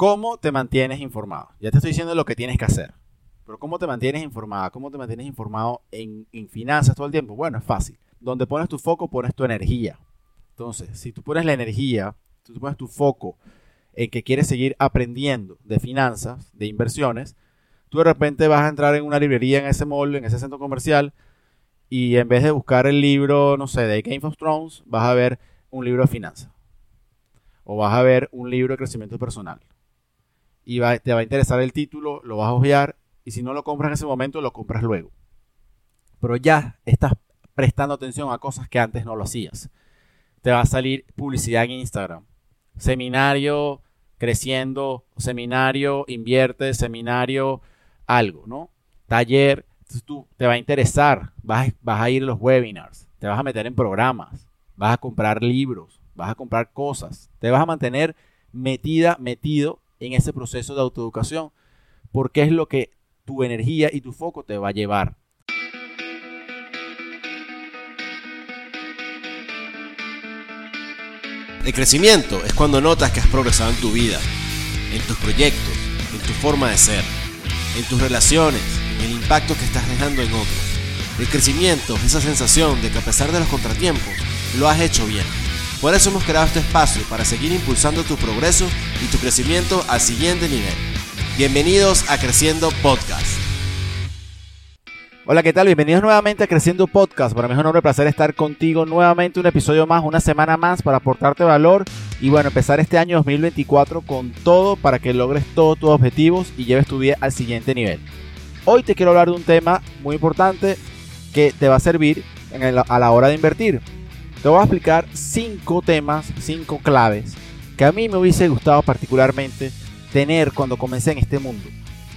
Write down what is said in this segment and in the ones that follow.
¿Cómo te mantienes informado? Ya te estoy diciendo lo que tienes que hacer. Pero ¿cómo te mantienes informado? ¿Cómo te mantienes informado en, en finanzas todo el tiempo? Bueno, es fácil. Donde pones tu foco, pones tu energía. Entonces, si tú pones la energía, tú pones tu foco en que quieres seguir aprendiendo de finanzas, de inversiones, tú de repente vas a entrar en una librería en ese mall, en ese centro comercial, y en vez de buscar el libro, no sé, de Game of Thrones, vas a ver un libro de finanzas. O vas a ver un libro de crecimiento personal. Y te va a interesar el título, lo vas a obviar, y si no lo compras en ese momento, lo compras luego. Pero ya estás prestando atención a cosas que antes no lo hacías. Te va a salir publicidad en Instagram. Seminario creciendo, seminario invierte, seminario algo, ¿no? Taller, tú te va a interesar, vas, vas a ir a los webinars, te vas a meter en programas, vas a comprar libros, vas a comprar cosas, te vas a mantener metida, metido en ese proceso de autoeducación, porque es lo que tu energía y tu foco te va a llevar. El crecimiento es cuando notas que has progresado en tu vida, en tus proyectos, en tu forma de ser, en tus relaciones, en el impacto que estás dejando en otros. El crecimiento es esa sensación de que a pesar de los contratiempos, lo has hecho bien. Por eso hemos creado este espacio para seguir impulsando tu progreso y tu crecimiento al siguiente nivel. Bienvenidos a Creciendo Podcast. Hola, ¿qué tal? Bienvenidos nuevamente a Creciendo Podcast. Para mí es un honor placer estar contigo nuevamente un episodio más, una semana más para aportarte valor y bueno, empezar este año 2024 con todo para que logres todos tus objetivos y lleves tu vida al siguiente nivel. Hoy te quiero hablar de un tema muy importante que te va a servir a la hora de invertir. Te voy a explicar cinco temas, cinco claves que a mí me hubiese gustado particularmente tener cuando comencé en este mundo.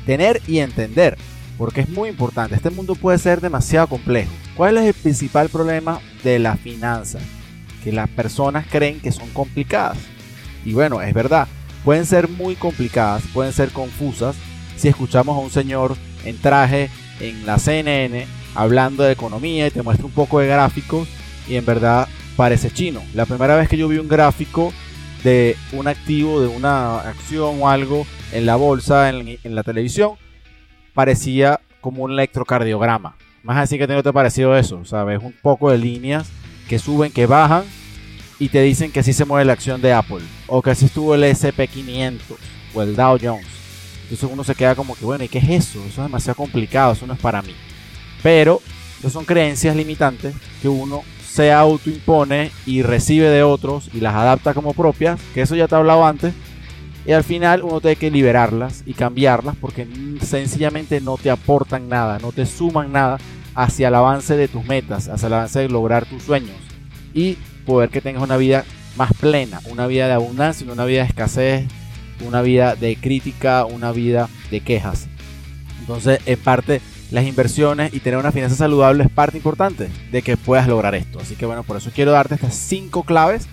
Tener y entender porque es muy importante. Este mundo puede ser demasiado complejo. ¿Cuál es el principal problema de la finanza? Que las personas creen que son complicadas. Y bueno, es verdad, pueden ser muy complicadas, pueden ser confusas si escuchamos a un señor en traje en la CNN hablando de economía y te muestra un poco de gráficos y en verdad parece chino. La primera vez que yo vi un gráfico de un activo, de una acción o algo en la bolsa, en, en la televisión, parecía como un electrocardiograma. Más así que tengo te parecido eso, ¿sabes? Un poco de líneas que suben, que bajan y te dicen que así se mueve la acción de Apple o que así estuvo el SP500 o el Dow Jones. Entonces uno se queda como que, bueno, ¿y qué es eso? Eso es demasiado complicado, eso no es para mí. Pero son creencias limitantes que uno se autoimpone y recibe de otros y las adapta como propias, que eso ya te he hablado antes, y al final uno tiene que liberarlas y cambiarlas porque sencillamente no te aportan nada, no te suman nada hacia el avance de tus metas, hacia el avance de lograr tus sueños y poder que tengas una vida más plena, una vida de abundancia, una vida de escasez, una vida de crítica, una vida de quejas. Entonces, en parte, las inversiones y tener una finanza saludable es parte importante de que puedas lograr esto. Así que bueno, por eso quiero darte estas cinco claves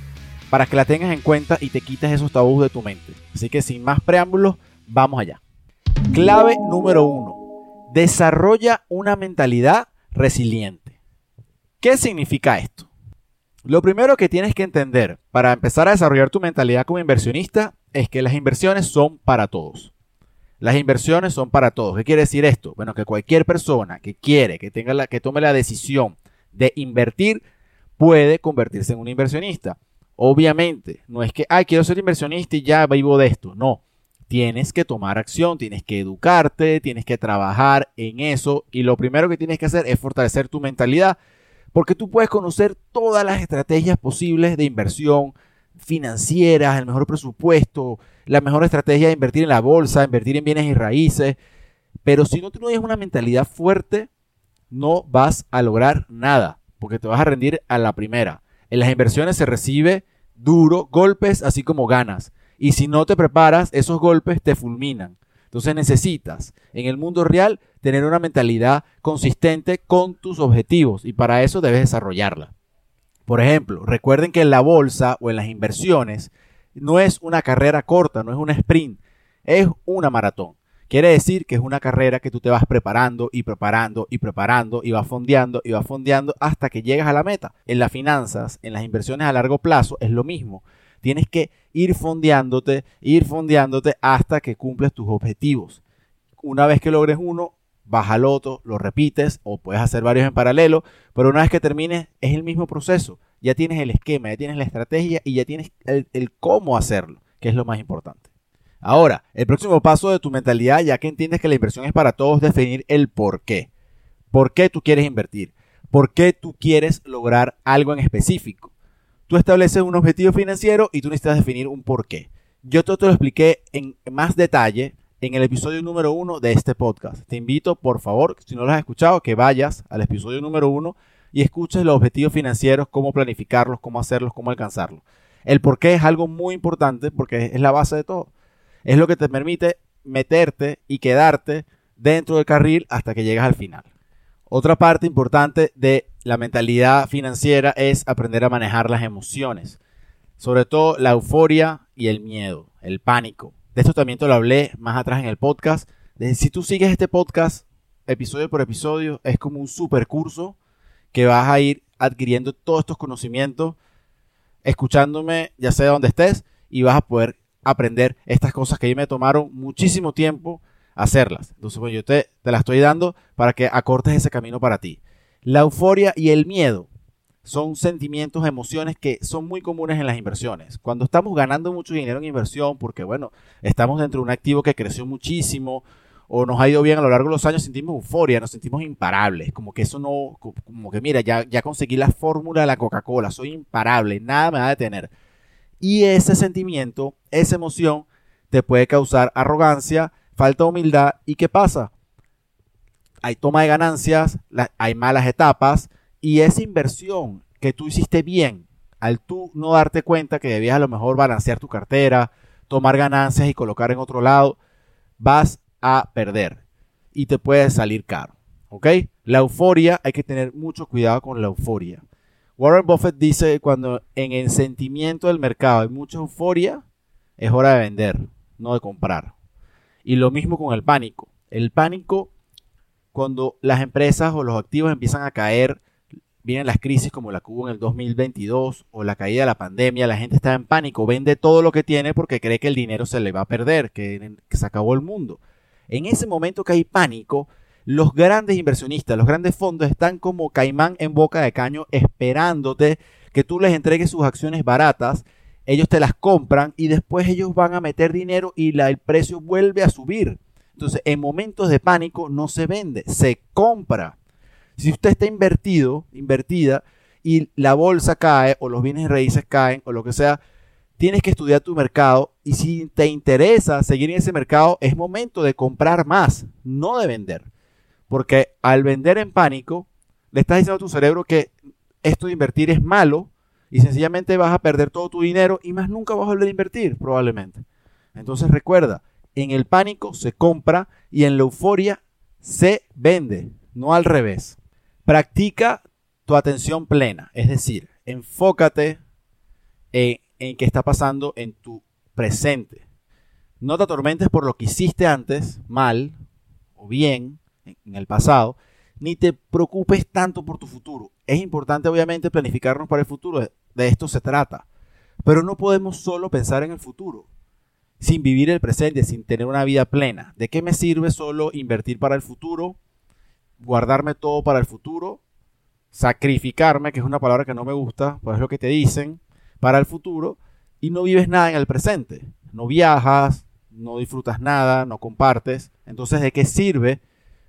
para que la tengas en cuenta y te quites esos tabús de tu mente. Así que sin más preámbulos, vamos allá. Clave número uno. Desarrolla una mentalidad resiliente. ¿Qué significa esto? Lo primero que tienes que entender para empezar a desarrollar tu mentalidad como inversionista es que las inversiones son para todos. Las inversiones son para todos. ¿Qué quiere decir esto? Bueno, que cualquier persona que quiere, que tenga la, que tome la decisión de invertir, puede convertirse en un inversionista. Obviamente, no es que, ay, quiero ser inversionista y ya vivo de esto. No, tienes que tomar acción, tienes que educarte, tienes que trabajar en eso y lo primero que tienes que hacer es fortalecer tu mentalidad porque tú puedes conocer todas las estrategias posibles de inversión financieras, el mejor presupuesto, la mejor estrategia de invertir en la bolsa, invertir en bienes y raíces, pero si no tienes una mentalidad fuerte, no vas a lograr nada porque te vas a rendir a la primera. En las inversiones se recibe duro, golpes así como ganas. Y si no te preparas, esos golpes te fulminan. Entonces necesitas en el mundo real tener una mentalidad consistente con tus objetivos y para eso debes desarrollarla. Por ejemplo, recuerden que en la bolsa o en las inversiones no es una carrera corta, no es un sprint, es una maratón. Quiere decir que es una carrera que tú te vas preparando y preparando y preparando y vas fondeando y vas fondeando hasta que llegas a la meta. En las finanzas, en las inversiones a largo plazo es lo mismo. Tienes que ir fondeándote, ir fondeándote hasta que cumples tus objetivos. Una vez que logres uno, vas al otro, lo repites o puedes hacer varios en paralelo, pero una vez que termines es el mismo proceso. Ya tienes el esquema, ya tienes la estrategia y ya tienes el, cómo hacerlo, que es lo más importante. Ahora, el próximo paso de tu mentalidad, ya que entiendes que la inversión es para todos, definir el por qué. ¿Por qué tú quieres invertir? ¿Por qué tú quieres lograr algo en específico? Tú estableces un objetivo financiero y tú necesitas definir un por qué. Yo todo te lo expliqué en más detalle en el episodio número uno de este podcast. Te invito, por favor, si no lo has escuchado, que vayas al episodio número uno y escuches los objetivos financieros, cómo planificarlos, cómo hacerlos, cómo alcanzarlos. El por qué es algo muy importante porque es la base de todo es lo que te permite meterte y quedarte dentro del carril hasta que llegas al final. Otra parte importante de la mentalidad financiera es aprender a manejar las emociones, sobre todo la euforia y el miedo, el pánico. De esto también te lo hablé más atrás en el podcast. Si tú sigues este podcast episodio por episodio, es como un super curso que vas a ir adquiriendo todos estos conocimientos, escuchándome ya sea donde estés, y vas a poder aprender estas cosas que a mí me tomaron muchísimo tiempo hacerlas. Entonces, bueno, yo te, te las estoy dando para que acortes ese camino para ti. La euforia y el miedo son sentimientos, emociones que son muy comunes en las inversiones. Cuando estamos ganando mucho dinero en inversión, porque bueno, estamos dentro de un activo que creció muchísimo o nos ha ido bien a lo largo de los años, sentimos euforia, nos sentimos imparables, como que eso no, como que mira, ya, ya conseguí la fórmula de la Coca-Cola, soy imparable, nada me va a detener. Y ese sentimiento, esa emoción, te puede causar arrogancia, falta de humildad. ¿Y qué pasa? Hay toma de ganancias, hay malas etapas y esa inversión que tú hiciste bien, al tú no darte cuenta que debías a lo mejor balancear tu cartera, tomar ganancias y colocar en otro lado, vas a perder y te puede salir caro. ¿Ok? La euforia, hay que tener mucho cuidado con la euforia. Warren Buffett dice que cuando en el sentimiento del mercado hay mucha euforia, es hora de vender, no de comprar. Y lo mismo con el pánico. El pánico, cuando las empresas o los activos empiezan a caer, vienen las crisis como la que hubo en el 2022 o la caída de la pandemia, la gente está en pánico, vende todo lo que tiene porque cree que el dinero se le va a perder, que, que se acabó el mundo. En ese momento que hay pánico, los grandes inversionistas, los grandes fondos están como caimán en boca de caño esperándote que tú les entregues sus acciones baratas, ellos te las compran y después ellos van a meter dinero y el precio vuelve a subir. Entonces, en momentos de pánico no se vende, se compra. Si usted está invertido, invertida, y la bolsa cae o los bienes raíces caen o lo que sea, tienes que estudiar tu mercado y si te interesa seguir en ese mercado, es momento de comprar más, no de vender. Porque al vender en pánico, le estás diciendo a tu cerebro que esto de invertir es malo y sencillamente vas a perder todo tu dinero y más nunca vas a volver a invertir, probablemente. Entonces recuerda, en el pánico se compra y en la euforia se vende, no al revés. Practica tu atención plena, es decir, enfócate en, en qué está pasando en tu presente. No te atormentes por lo que hiciste antes, mal o bien, en el pasado, ni te preocupes tanto por tu futuro. Es importante obviamente planificarnos para el futuro, de esto se trata, pero no podemos solo pensar en el futuro sin vivir el presente, sin tener una vida plena. ¿De qué me sirve solo invertir para el futuro, guardarme todo para el futuro, sacrificarme, que es una palabra que no me gusta, pues es lo que te dicen, para el futuro, y no vives nada en el presente? No viajas, no disfrutas nada, no compartes. Entonces, ¿de qué sirve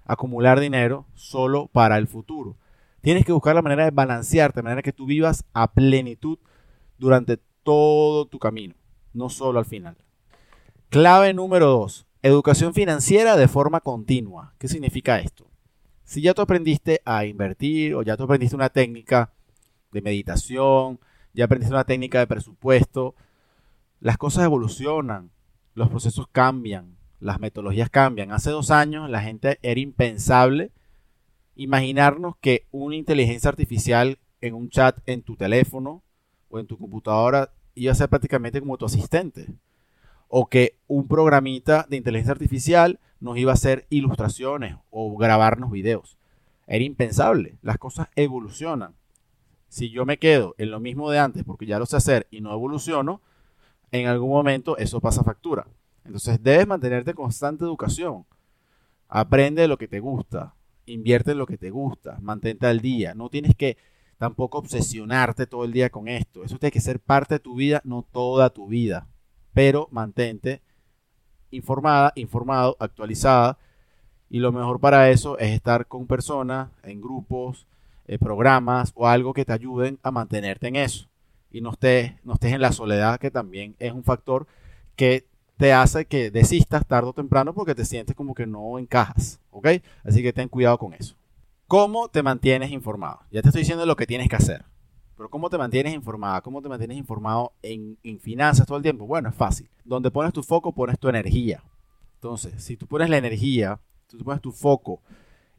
acumular dinero solo para el futuro. Tienes que buscar la manera de balancearte, de manera que tú vivas a plenitud durante todo tu camino, no solo al final. Clave número 2. Educación financiera de forma continua. ¿Qué significa esto? Si ya tú aprendiste a invertir o ya tú aprendiste una técnica de meditación, ya aprendiste una técnica de presupuesto, las cosas evolucionan, los procesos cambian, las metodologías cambian. Hace dos años la gente era impensable imaginarnos que una inteligencia artificial en un chat en tu teléfono o en tu computadora iba a ser prácticamente como tu asistente. O que un programita de inteligencia artificial nos iba a hacer ilustraciones o grabarnos videos. Era impensable. Las cosas evolucionan. Si yo me quedo en lo mismo de antes porque ya lo sé hacer y no evoluciono, en algún momento eso pasa factura. Entonces debes mantenerte constante educación. Aprende lo que te gusta, invierte en lo que te gusta, mantente al día. No tienes que tampoco obsesionarte todo el día con esto. Eso tiene que ser parte de tu vida, no toda tu vida. Pero mantente informada, informado, actualizada. Y lo mejor para eso es estar con personas, en grupos, eh, programas o algo que te ayuden a mantenerte en eso. Y no estés, no estés en la soledad, que también es un factor que te hace que desistas tarde o temprano porque te sientes como que no encajas, ¿ok? Así que ten cuidado con eso. ¿Cómo te mantienes informado? Ya te estoy diciendo lo que tienes que hacer, pero ¿cómo te mantienes informado? ¿Cómo te mantienes informado en, finanzas todo el tiempo? Bueno, es fácil. Donde pones tu foco, pones tu energía. Entonces, si tú pones la energía, tú pones tu foco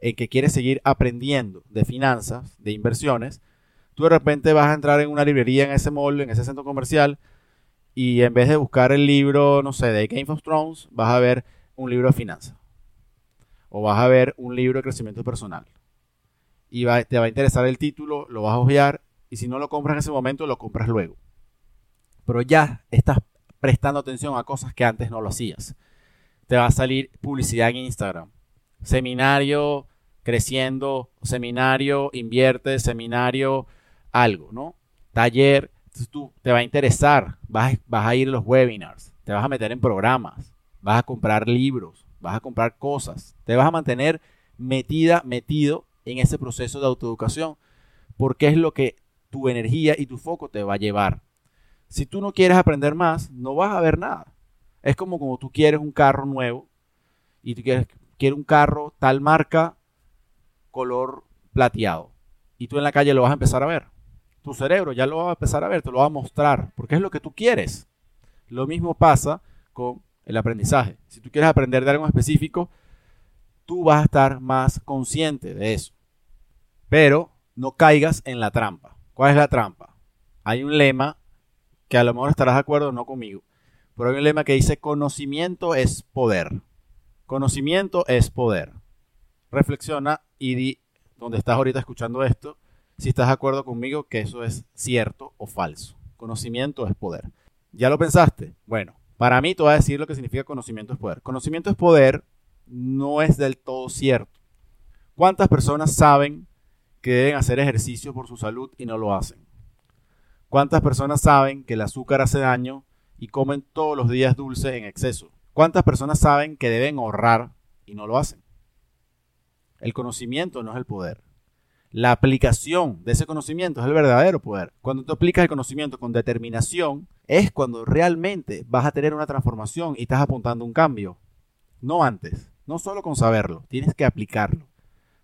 en que quieres seguir aprendiendo de finanzas, de inversiones, tú de repente vas a entrar en una librería en ese mall, en ese centro comercial, y en vez de buscar el libro, no sé, de Game of Thrones, vas a ver un libro de finanzas. O vas a ver un libro de crecimiento personal. Y te va a interesar el título, lo vas a obviar, y si no lo compras en ese momento, lo compras luego. Pero ya estás prestando atención a cosas que antes no lo hacías. Te va a salir publicidad en Instagram. Seminario creciendo, seminario invierte, seminario algo, ¿no? Taller tú te va a interesar, vas, vas a ir a los webinars, te vas a meter en programas, vas a comprar libros, vas a comprar cosas, te vas a mantener metida, metido en ese proceso de autoeducación, porque es lo que tu energía y tu foco te va a llevar. Si tú no quieres aprender más, no vas a ver nada. Es como tú quieres un carro nuevo y tú quieres, quieres un carro tal marca, color plateado, y tú en la calle lo vas a empezar a ver tu cerebro ya lo va a empezar a ver, te lo va a mostrar, porque es lo que tú quieres. Lo mismo pasa con el aprendizaje. Si tú quieres aprender de algo específico, tú vas a estar más consciente de eso. Pero no caigas en la trampa. ¿Cuál es la trampa? Hay un lema que a lo mejor estarás de acuerdo no conmigo, pero hay un lema que dice conocimiento es poder. Conocimiento es poder. Reflexiona y di, donde estás ahorita escuchando esto, si estás de acuerdo conmigo que eso es cierto o falso. Conocimiento es poder. ¿Ya lo pensaste? Bueno, para mí te voy a decir lo que significa conocimiento es poder. Conocimiento es poder no es del todo cierto. ¿Cuántas personas saben que deben hacer ejercicio por su salud y no lo hacen? ¿Cuántas personas saben que el azúcar hace daño y comen todos los días dulce en exceso? ¿Cuántas personas saben que deben ahorrar y no lo hacen? El conocimiento no es el poder. La aplicación de ese conocimiento es el verdadero poder. Cuando tú aplicas el conocimiento con determinación, es cuando realmente vas a tener una transformación y estás apuntando un cambio. No antes, no solo con saberlo, tienes que aplicarlo.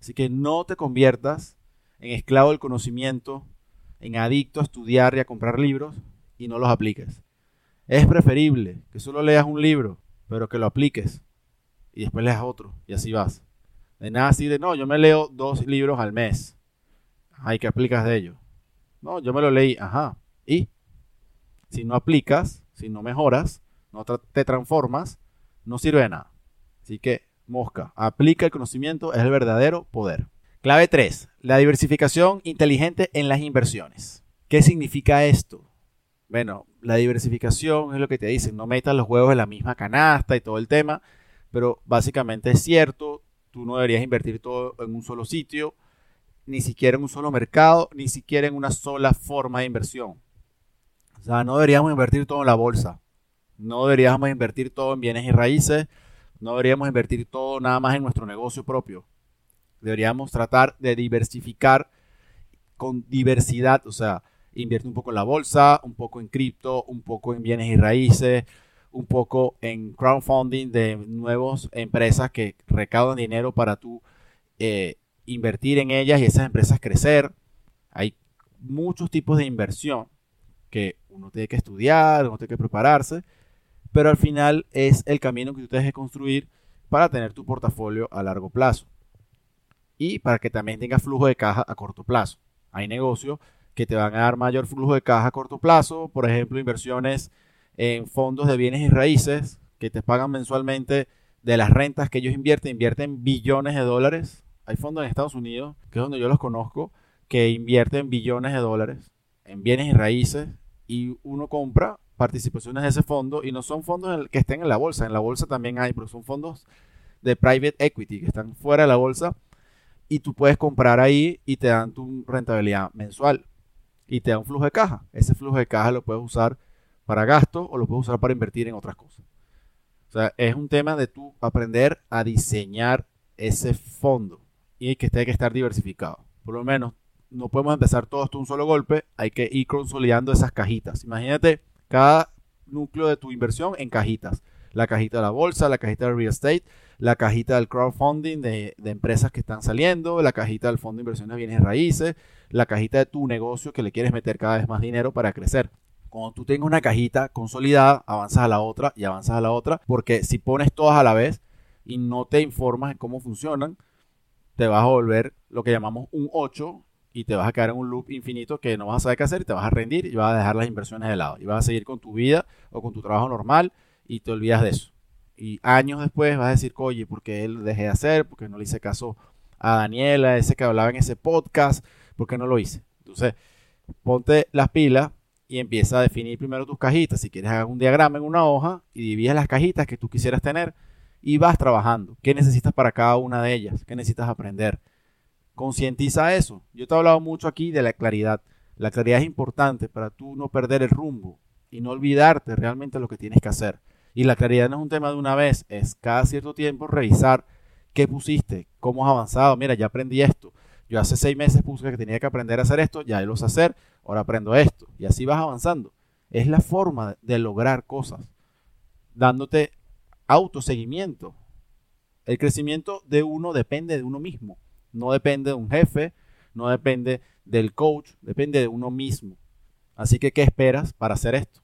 Así que no te conviertas en esclavo del conocimiento, en adicto a estudiar y a comprar libros y no los apliques. Es preferible que solo leas un libro, pero que lo apliques y después leas otro y así vas. De nada así de, no, yo me leo dos libros al mes. Ay, ¿qué aplicas de ello? No, yo me lo leí, ajá. ¿Y? Si no aplicas, si no mejoras, no te transformas, no sirve de nada. Así que, mosca, aplica el conocimiento, es el verdadero poder. Clave 3. La diversificación inteligente en las inversiones. ¿Qué significa esto? Bueno, la diversificación es lo que te dicen, no metas los huevos en la misma canasta y todo el tema, pero básicamente es cierto, tú no deberías invertir todo en un solo sitio, ni siquiera en un solo mercado, ni siquiera en una sola forma de inversión. O sea, no deberíamos invertir todo en la bolsa. No deberíamos invertir todo en bienes y raíces. No deberíamos invertir todo nada más en nuestro negocio propio. Deberíamos tratar de diversificar con diversidad. O sea, invierte un poco en la bolsa, un poco en cripto, un poco en bienes y raíces, un poco en crowdfunding de nuevas empresas que recaudan dinero para tu eh, invertir en ellas y esas empresas crecer. Hay muchos tipos de inversión que uno tiene que estudiar, uno tiene que prepararse, pero al final es el camino que tú tienes que construir para tener tu portafolio a largo plazo y para que también tengas flujo de caja a corto plazo. Hay negocios que te van a dar mayor flujo de caja a corto plazo, por ejemplo, inversiones en fondos de bienes y raíces que te pagan mensualmente de las rentas que ellos invierten, invierten billones de dólares hay fondos en Estados Unidos, que es donde yo los conozco, que invierten billones de dólares en bienes y raíces y uno compra participaciones de ese fondo y no son fondos que estén en la bolsa. En la bolsa también hay, pero son fondos de private equity que están fuera de la bolsa y tú puedes comprar ahí y te dan tu rentabilidad mensual y te da un flujo de caja. Ese flujo de caja lo puedes usar para gasto o lo puedes usar para invertir en otras cosas. O sea, es un tema de tú aprender a diseñar ese fondo y que esté que estar diversificado. Por lo menos no podemos empezar todo esto un solo golpe, hay que ir consolidando esas cajitas. Imagínate cada núcleo de tu inversión en cajitas. La cajita de la bolsa, la cajita del real estate, la cajita del crowdfunding de, empresas que están saliendo, la cajita del fondo de inversiones de bienes raíces, la cajita de tu negocio que le quieres meter cada vez más dinero para crecer. Cuando tú tengas una cajita consolidada, avanzas a la otra y avanzas a la otra, porque si pones todas a la vez y no te informas de cómo funcionan, te vas a volver lo que llamamos un 8 y te vas a quedar en un loop infinito que no vas a saber qué hacer te vas a rendir y vas a dejar las inversiones de lado y vas a seguir con tu vida o con tu trabajo normal y te olvidas de eso. Y años después vas a decir, oye, ¿por qué él dejé de hacer? ¿Por qué no le hice caso a Daniela, ese que hablaba en ese podcast? ¿Por qué no lo hice? Entonces, ponte las pilas y empieza a definir primero tus cajitas. Si quieres, hacer un diagrama en una hoja y divides las cajitas que tú quisieras tener y vas trabajando. ¿Qué necesitas para cada una de ellas? ¿Qué necesitas aprender? Concientiza eso. Yo te he hablado mucho aquí de la claridad. La claridad es importante para tú no perder el rumbo y no olvidarte realmente lo que tienes que hacer. Y la claridad no es un tema de una vez, es cada cierto tiempo revisar qué pusiste, cómo has avanzado. Mira, ya aprendí esto. Yo hace seis meses puse que tenía que aprender a hacer esto, ya lo sé hacer, ahora aprendo esto. Y así vas avanzando. Es la forma de lograr cosas, dándote autoseguimiento. El crecimiento de uno depende de uno mismo. No depende de un jefe, no depende del coach, depende de uno mismo. Así que, ¿qué esperas para hacer esto?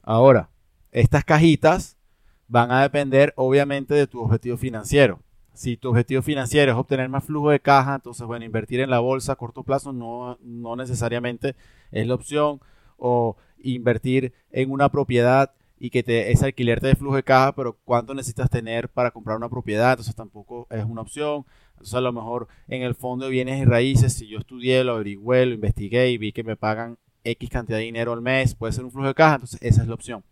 Ahora, estas cajitas van a depender obviamente de tu objetivo financiero. Si tu objetivo financiero es obtener más flujo de caja, entonces, bueno, invertir en la bolsa a corto plazo no, no necesariamente es la opción. O invertir en una propiedad y que te, ese alquiler te dé flujo de caja, pero cuánto necesitas tener para comprar una propiedad, entonces tampoco es una opción. Entonces a lo mejor en el fondo de bienes y raíces, si yo estudié, lo averigüé, lo investigué y vi que me pagan X cantidad de dinero al mes, puede ser un flujo de caja, entonces esa es la opción.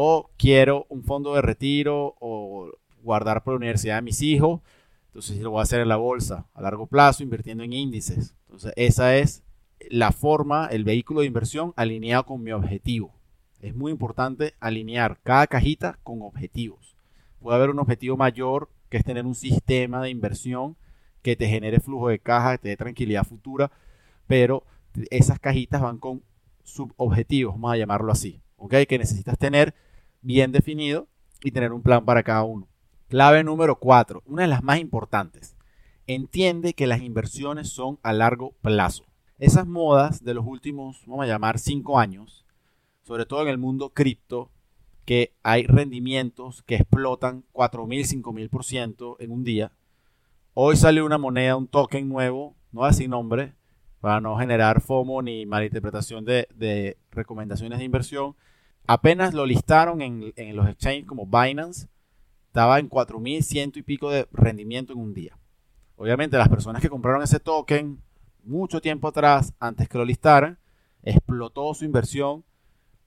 O quiero un fondo de retiro o guardar por la universidad de mis hijos, entonces lo voy a hacer en la bolsa a largo plazo, invirtiendo en índices. Entonces esa es la forma, el vehículo de inversión alineado con mi objetivo. Es muy importante alinear cada cajita con objetivos. Puede haber un objetivo mayor que es tener un sistema de inversión que te genere flujo de caja, que te dé tranquilidad futura, pero esas cajitas van con subobjetivos, vamos a llamarlo así, ¿ok? Que necesitas tener bien definido y tener un plan para cada uno. Clave número 4, una de las más importantes. Entiende que las inversiones son a largo plazo. Esas modas de los últimos, vamos a llamar, 5 años, sobre todo en el mundo cripto, que hay rendimientos que explotan 4.000, 5.000% en un día. Hoy sale una moneda, un token nuevo, no así nombre, para no generar FOMO ni malinterpretación de, de recomendaciones de inversión. Apenas lo listaron en, los exchanges como Binance, estaba en 4.100 y pico de rendimiento en un día. Obviamente las personas que compraron ese token mucho tiempo atrás, antes que lo listaran, explotó su inversión,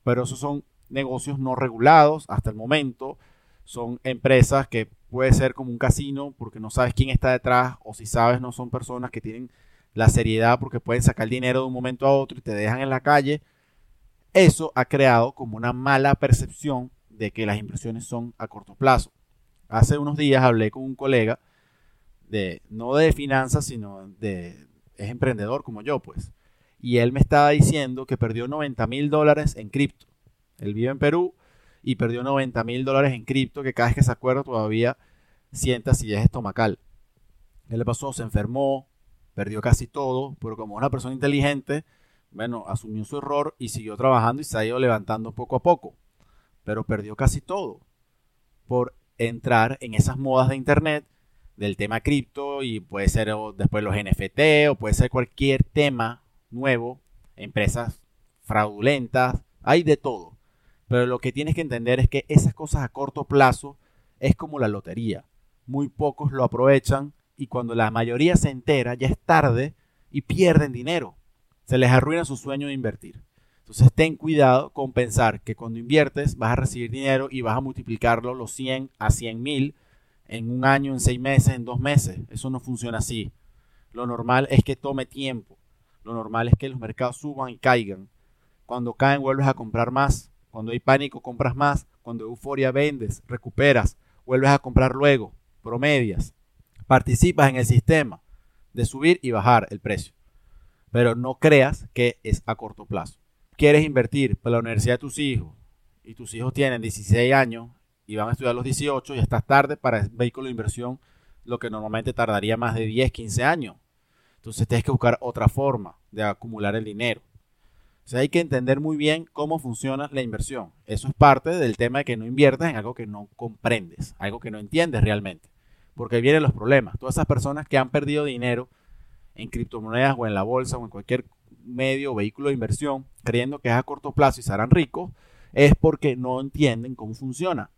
pero esos son negocios no regulados hasta el momento. Son empresas que puede ser como un casino porque no sabes quién está detrás o si sabes no son personas que tienen la seriedad porque pueden sacar dinero de un momento a otro y te dejan en la calle. Eso ha creado como una mala percepción de que las inversiones son a corto plazo. Hace unos días hablé con un colega de no de finanzas, sino de es emprendedor como yo, pues. Y él me estaba diciendo que perdió 90 mil dólares en cripto. Él vive en Perú y perdió 90 mil dólares en cripto que cada vez que se acuerda todavía sienta si es estomacal. ¿Qué le pasó? Se enfermó, perdió casi todo, pero como una persona inteligente, bueno, asumió su error y siguió trabajando y se ha ido levantando poco a poco. Pero perdió casi todo por entrar en esas modas de internet del tema cripto y puede ser después los NFT o puede ser cualquier tema nuevo, empresas fraudulentas, hay de todo. Pero lo que tienes que entender es que esas cosas a corto plazo es como la lotería. Muy pocos lo aprovechan y cuando la mayoría se entera ya es tarde y pierden dinero. Se les arruina su sueño de invertir. Entonces ten cuidado con pensar que cuando inviertes vas a recibir dinero y vas a multiplicarlo los 100 a 100 mil en un año, en seis meses, en dos meses. Eso no funciona así. Lo normal es que tome tiempo. Lo normal es que los mercados suban y caigan. Cuando caen vuelves a comprar más. Cuando hay pánico compras más. Cuando hay euforia vendes, recuperas, vuelves a comprar luego, promedias. Participas en el sistema de subir y bajar el precio. Pero no creas que es a corto plazo quieres invertir para la universidad de tus hijos y tus hijos tienen 16 años y van a estudiar los 18 y estás tarde para el vehículo de inversión, lo que normalmente tardaría más de 10, 15 años. Entonces tienes que buscar otra forma de acumular el dinero. O sea, hay que entender muy bien cómo funciona la inversión. Eso es parte del tema de que no inviertas en algo que no comprendes, algo que no entiendes realmente. Porque vienen los problemas. Todas esas personas que han perdido dinero en criptomonedas o en la bolsa o en cualquier medio o vehículo de inversión creyendo que es a corto plazo y serán ricos, es porque no entienden cómo funciona.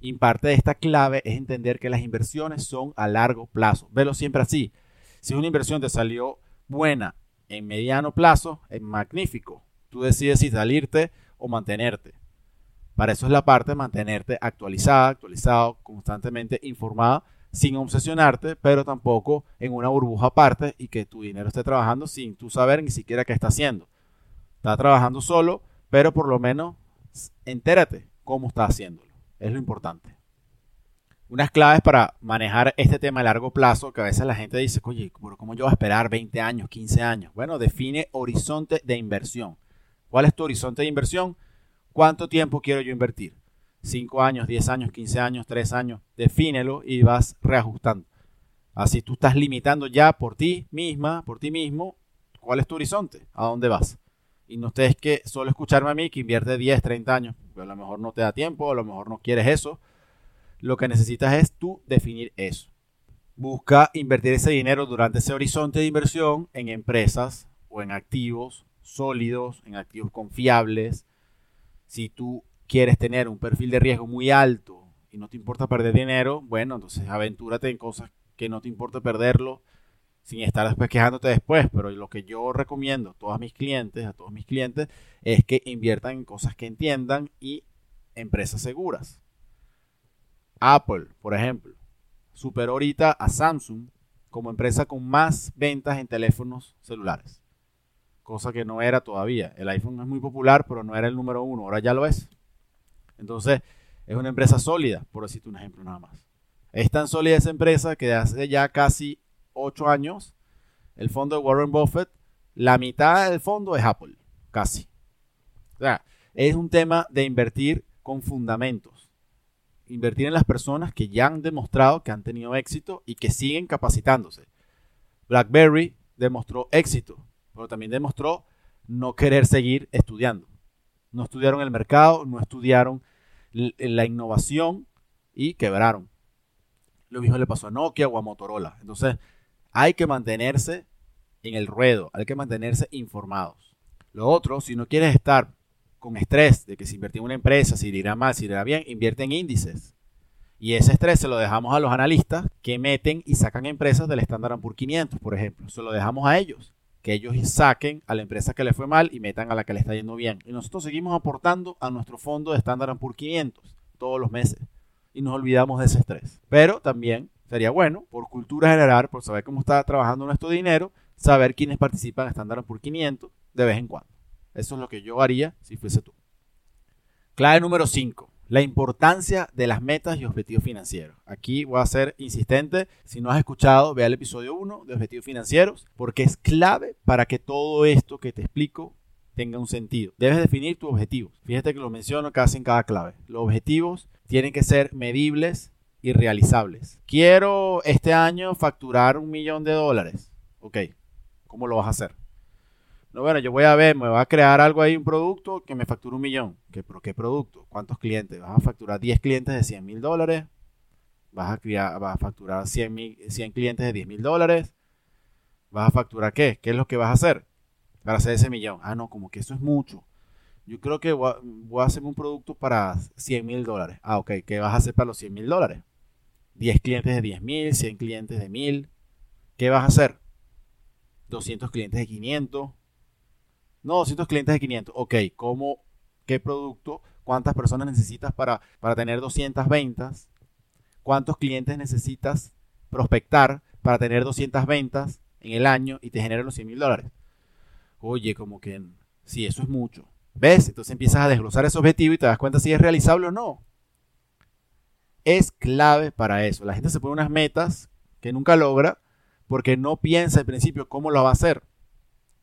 Y parte de esta clave es entender que las inversiones son a largo plazo. Velo siempre así. Si una inversión te salió buena en mediano plazo, es magnífico. Tú decides si salirte o mantenerte. Para eso es la parte de mantenerte actualizada, actualizado, constantemente informada sin obsesionarte, pero tampoco en una burbuja aparte y que tu dinero esté trabajando sin tú saber ni siquiera qué está haciendo. Está trabajando solo, pero por lo menos entérate cómo está haciéndolo. Es lo importante. Unas claves para manejar este tema a largo plazo, que a veces la gente dice, oye, ¿cómo yo voy a esperar 20 años, 15 años? Bueno, define horizonte de inversión. ¿Cuál es tu horizonte de inversión? ¿Cuánto tiempo quiero yo invertir? 5 años, 10 años, 15 años, 3 años, defínelo y vas reajustando. Así tú estás limitando ya por ti misma, por ti mismo, cuál es tu horizonte, a dónde vas. Y no estés que solo escucharme a mí que invierte 10, 30 años, a lo mejor no te da tiempo, a lo mejor no quieres eso. Lo que necesitas es tú definir eso. Busca invertir ese dinero durante ese horizonte de inversión en empresas o en activos sólidos, en activos confiables. Si tú quieres tener un perfil de riesgo muy alto y no te importa perder dinero, bueno, entonces aventúrate en cosas que no te importa perderlo sin estar después quejándote después. Pero lo que yo recomiendo a todos mis clientes, a todos mis clientes, es que inviertan en cosas que entiendan y empresas seguras. Apple, por ejemplo, superó ahorita a Samsung como empresa con más ventas en teléfonos celulares. Cosa que no era todavía. El iPhone es muy popular, pero no era el número uno. Ahora ya lo es. Entonces, es una empresa sólida, por decirte un ejemplo nada más. Es tan sólida esa empresa que hace ya casi 8 años, el fondo de Warren Buffett, la mitad del fondo es Apple, casi. O sea, es un tema de invertir con fundamentos. Invertir en las personas que ya han demostrado que han tenido éxito y que siguen capacitándose. BlackBerry demostró éxito, pero también demostró no querer seguir estudiando no estudiaron el mercado, no estudiaron la innovación y quebraron. Lo mismo le pasó a Nokia o a Motorola. Entonces, hay que mantenerse en el ruedo, hay que mantenerse informados. Lo otro, si no quieres estar con estrés de que si invertir en una empresa, si irá mal, si irá bien, invierte en índices. Y ese estrés se lo dejamos a los analistas que meten y sacan empresas del Standard Poor's 500, por ejemplo. Se lo dejamos a ellos que ellos saquen a la empresa que le fue mal y metan a la que le está yendo bien. Y nosotros seguimos aportando a nuestro fondo de Standard Poor's 500 todos los meses. Y nos olvidamos de ese estrés. Pero también sería bueno, por cultura general, por saber cómo está trabajando nuestro dinero, saber quiénes participan en Standard Poor's 500 de vez en cuando. Eso es lo que yo haría si fuese tú. Clave número 5. La importancia de las metas y objetivos financieros. Aquí voy a ser insistente. Si no has escuchado, vea el episodio 1 de objetivos financieros, porque es clave para que todo esto que te explico tenga un sentido. Debes definir tus objetivos. Fíjate que lo menciono casi en cada clave. Los objetivos tienen que ser medibles y realizables. Quiero este año facturar un millón de dólares. Ok, ¿cómo lo vas a hacer? No, bueno, yo voy a ver, me va a crear algo ahí, un producto que me facture un millón. ¿Qué, ¿Pero qué producto? ¿Cuántos clientes? ¿Vas a facturar 10 clientes de 100 mil dólares? ¿Vas a, crear, vas a facturar 100, 100 clientes de 10 mil dólares? ¿Vas a facturar qué? ¿Qué es lo que vas a hacer para hacer ese millón? Ah, no, como que eso es mucho. Yo creo que voy a, voy a hacer un producto para 100 mil dólares. Ah, ok. ¿Qué vas a hacer para los 100 mil dólares? 10 clientes de 10 mil, 100 clientes de 1000. ¿Qué vas a hacer? 200 clientes de 500 No, 200 clientes de 500. Ok, ¿cómo, qué producto, cuántas personas necesitas para, para tener 200 ventas? ¿Cuántos clientes necesitas prospectar para tener 200 ventas en el año y te generen los 100 mil dólares? Oye, como que sí, eso es mucho. ¿Ves? Entonces empiezas a desglosar ese objetivo y te das cuenta si es realizable o no. Es clave para eso. La gente se pone unas metas que nunca logra porque no piensa al principio cómo lo va a hacer.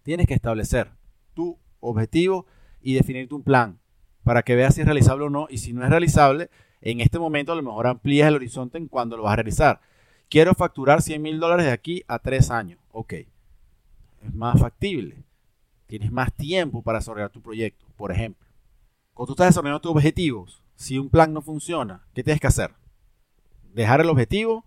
Tienes que establecer tu objetivo y definirte un plan para que veas si es realizable o no. Y si no es realizable, en este momento a lo mejor amplías el horizonte en cuando lo vas a realizar. Quiero facturar 100 mil dólares de aquí a tres años. Ok, es más factible. Tienes más tiempo para desarrollar tu proyecto, por ejemplo. Cuando tú estás desarrollando tus objetivos, si un plan no funciona, ¿qué tienes que hacer? ¿Dejar el objetivo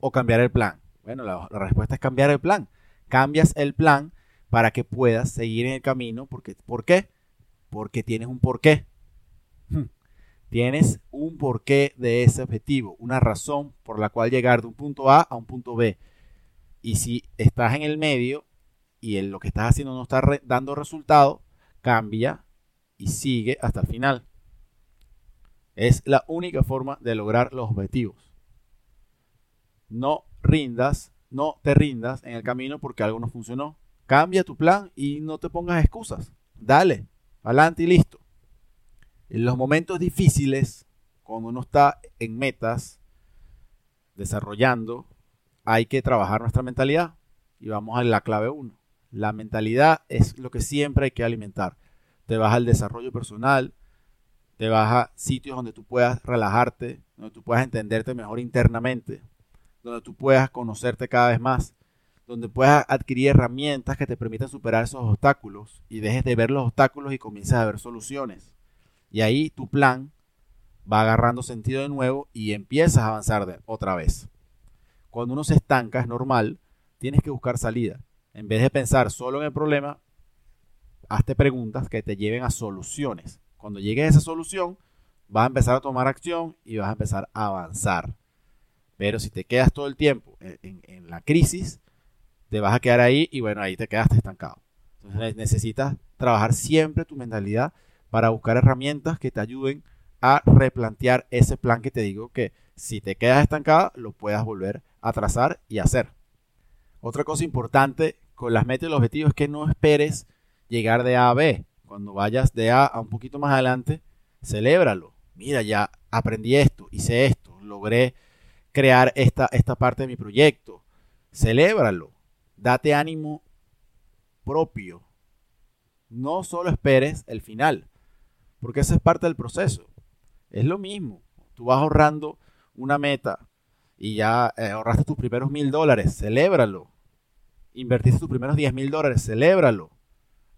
o cambiar el plan? Bueno, la, respuesta es cambiar el plan. Cambias el plan para que puedas seguir en el camino. Porque, ¿Por qué? Porque tienes un porqué. Hmm. Tienes un porqué de ese objetivo, una razón por la cual llegar de un punto A a un punto B. Y si estás en el medio y lo que estás haciendo no está dando resultado, cambia y sigue hasta el final. Es la única forma de lograr los objetivos. No rindas, no te rindas en el camino porque algo no funcionó. Cambia tu plan y no te pongas excusas. Dale, adelante y listo. En los momentos difíciles, cuando uno está en metas, desarrollando, hay que trabajar nuestra mentalidad. Y vamos a la clave 1. La mentalidad es lo que siempre hay que alimentar. Te vas al desarrollo personal, te vas a sitios donde tú puedas relajarte, donde tú puedas entenderte mejor internamente, donde tú puedas conocerte cada vez más, donde puedas adquirir herramientas que te permitan superar esos obstáculos y dejes de ver los obstáculos y comiences a ver soluciones. Y ahí tu plan va agarrando sentido de nuevo y empiezas a avanzar otra vez. Cuando uno se estanca, es normal, tienes que buscar salida. En vez de pensar solo en el problema, hazte preguntas que te lleven a soluciones. Cuando llegues a esa solución, vas a empezar a tomar acción y vas a empezar a avanzar. Pero si te quedas todo el tiempo en, la crisis, te vas a quedar ahí y bueno, ahí te quedaste estancado. Entonces necesitas trabajar siempre tu mentalidad para buscar herramientas que te ayuden a replantear ese plan que te digo que si te quedas estancado, lo puedas volver a trazar y hacer. Otra cosa importante con las metas y los objetivos es que no esperes llegar de A a B. Cuando vayas de A a un poquito más adelante, celébralo. Mira, ya aprendí esto, hice esto, logré crear esta, esta parte de mi proyecto. Celébralo. Date ánimo propio. No solo esperes el final, porque esa es parte del proceso. Es lo mismo. Tú vas ahorrando una meta y ya eh, ahorraste tus primeros mil dólares, celébralo invertiste tus primeros 10 mil dólares, celébralo.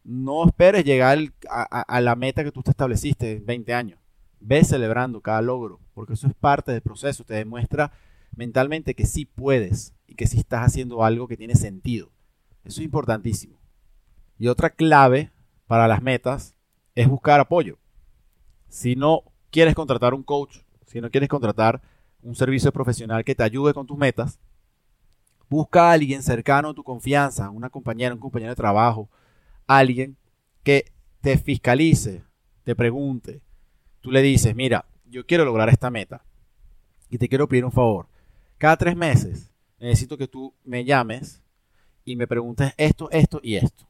No esperes llegar a, la meta que tú te estableciste en 20 años. Ve celebrando cada logro, porque eso es parte del proceso. Te demuestra mentalmente que sí puedes y que sí estás haciendo algo que tiene sentido. Eso es importantísimo. Y otra clave para las metas es buscar apoyo. Si no quieres contratar un coach, si no quieres contratar un servicio profesional que te ayude con tus metas, Busca a alguien cercano a tu confianza, una compañera, un compañero de trabajo, alguien que te fiscalice, te pregunte. Tú le dices, mira, yo quiero lograr esta meta y te quiero pedir un favor. Cada tres meses necesito que tú me llames y me preguntes esto, esto y esto.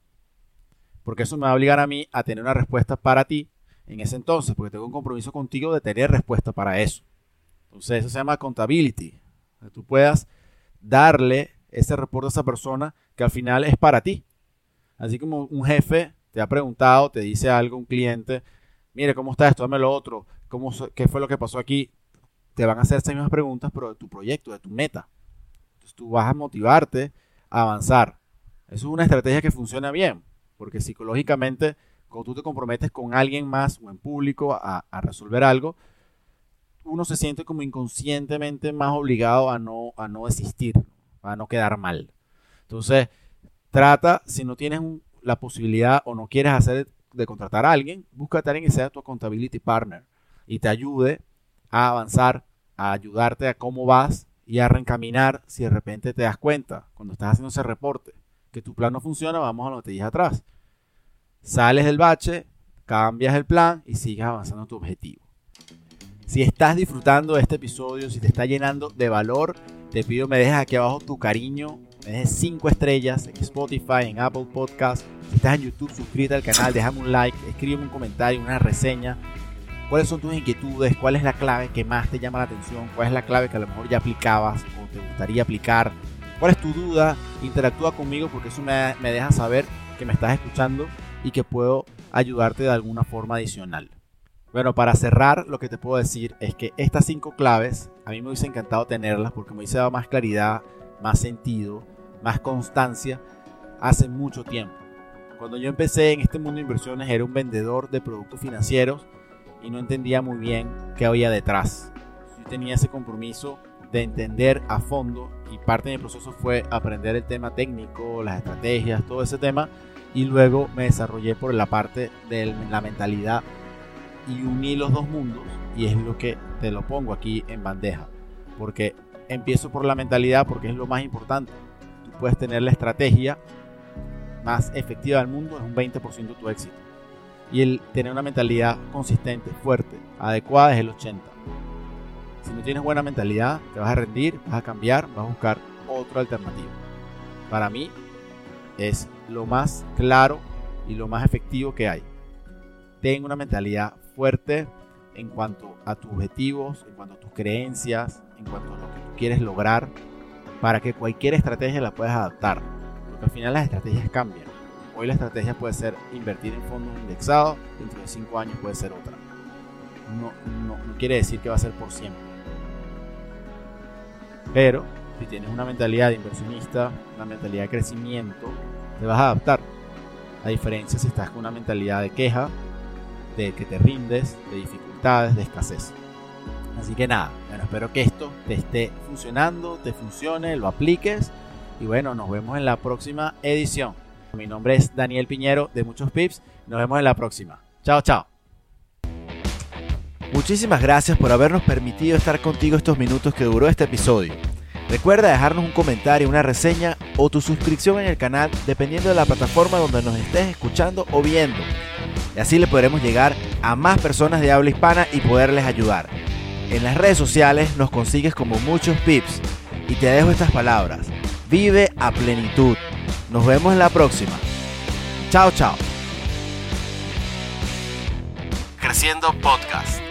Porque eso me va a obligar a mí a tener una respuesta para ti en ese entonces, porque tengo un compromiso contigo de tener respuesta para eso. Entonces eso se llama accountability. Que tú puedas darle ese reporte a esa persona que al final es para ti. Así como un jefe te ha preguntado, te dice algo, un cliente, mire, ¿cómo está esto? Dame lo otro, ¿Cómo, ¿qué fue lo que pasó aquí? Te van a hacer esas mismas preguntas, pero de tu proyecto, de tu meta. Tú vas a motivarte a avanzar. Eso es una estrategia que funciona bien, porque psicológicamente, cuando tú te comprometes con alguien más o en público a, resolver algo, uno se siente como inconscientemente más obligado a no, a no a no quedar mal. Entonces, trata, si no tienes la posibilidad o no quieres hacer de contratar a alguien, búscate a alguien que sea tu accountability partner y te ayude a avanzar, a ayudarte a cómo vas y a reencaminar si de repente te das cuenta cuando estás haciendo ese reporte que tu plan no funciona, vamos a lo que te dije atrás. sales del bache, cambias el plan y sigues avanzando tu objetivo. Si estás disfrutando de este episodio, si te está llenando de valor, te pido me dejes aquí abajo tu cariño, me dejes 5 estrellas en Spotify, en Apple Podcast. Si estás en YouTube, suscríbete al canal, déjame un like, escríbeme un comentario, una reseña. ¿Cuáles son tus inquietudes? ¿Cuál es la clave que más te llama la atención? ¿Cuál es la clave que a lo mejor ya aplicabas o te gustaría aplicar? ¿Cuál es tu duda? Interactúa conmigo porque eso me, me deja saber que me estás escuchando y que puedo ayudarte de alguna forma adicional. Bueno, para cerrar, lo que te puedo decir es que estas cinco claves, a mí me hubiese encantado tenerlas porque me hubiese dado más claridad, más sentido, más constancia hace mucho tiempo. Cuando yo empecé en este mundo de inversiones era un vendedor de productos financieros y no entendía muy bien qué había detrás. Yo tenía ese compromiso de entender a fondo y parte de mi proceso fue aprender el tema técnico, las estrategias, todo ese tema y luego me desarrollé por la parte de la mentalidad y uní los dos mundos y es lo que te lo pongo aquí en bandeja. Porque empiezo por la mentalidad porque es lo más importante. Tú puedes tener la estrategia más efectiva del mundo, es un 20% de tu éxito. Y el tener una mentalidad consistente, fuerte, adecuada es el 80%. Si no tienes buena mentalidad, te vas a rendir, vas a cambiar, vas a buscar otra alternativa. Para mí es lo más claro y lo más efectivo que hay. Ten una mentalidad fuerte en cuanto a tus objetivos, en cuanto a tus creencias, en cuanto a lo que tú quieres lograr, para que cualquier estrategia la puedas adaptar. Porque al final las estrategias cambian. Hoy la estrategia puede ser invertir en fondos indexados, dentro de 5 años puede ser otra. No, no, quiere decir que va a ser por siempre. Pero si tienes una mentalidad de inversionista, una mentalidad de crecimiento, te vas a adaptar. A diferencia si estás con una mentalidad de queja, de que te rindes, de dificultades, de escasez. Así que nada, bueno, espero que esto te esté funcionando, te funcione, lo apliques y bueno, nos vemos en la próxima edición. Mi nombre es Daniel Piñero de Muchos Pips, nos vemos en la próxima. Chao, chao. Muchísimas gracias por habernos permitido estar contigo estos minutos que duró este episodio. Recuerda dejarnos un comentario, una reseña o tu suscripción en el canal dependiendo de la plataforma donde nos estés escuchando o viendo. Y así le podremos llegar a más personas de habla hispana y poderles ayudar. En las redes sociales nos consigues como muchos pips. Y te dejo estas palabras. Vive a plenitud. Nos vemos en la próxima. Chao, chao. Creciendo Podcast.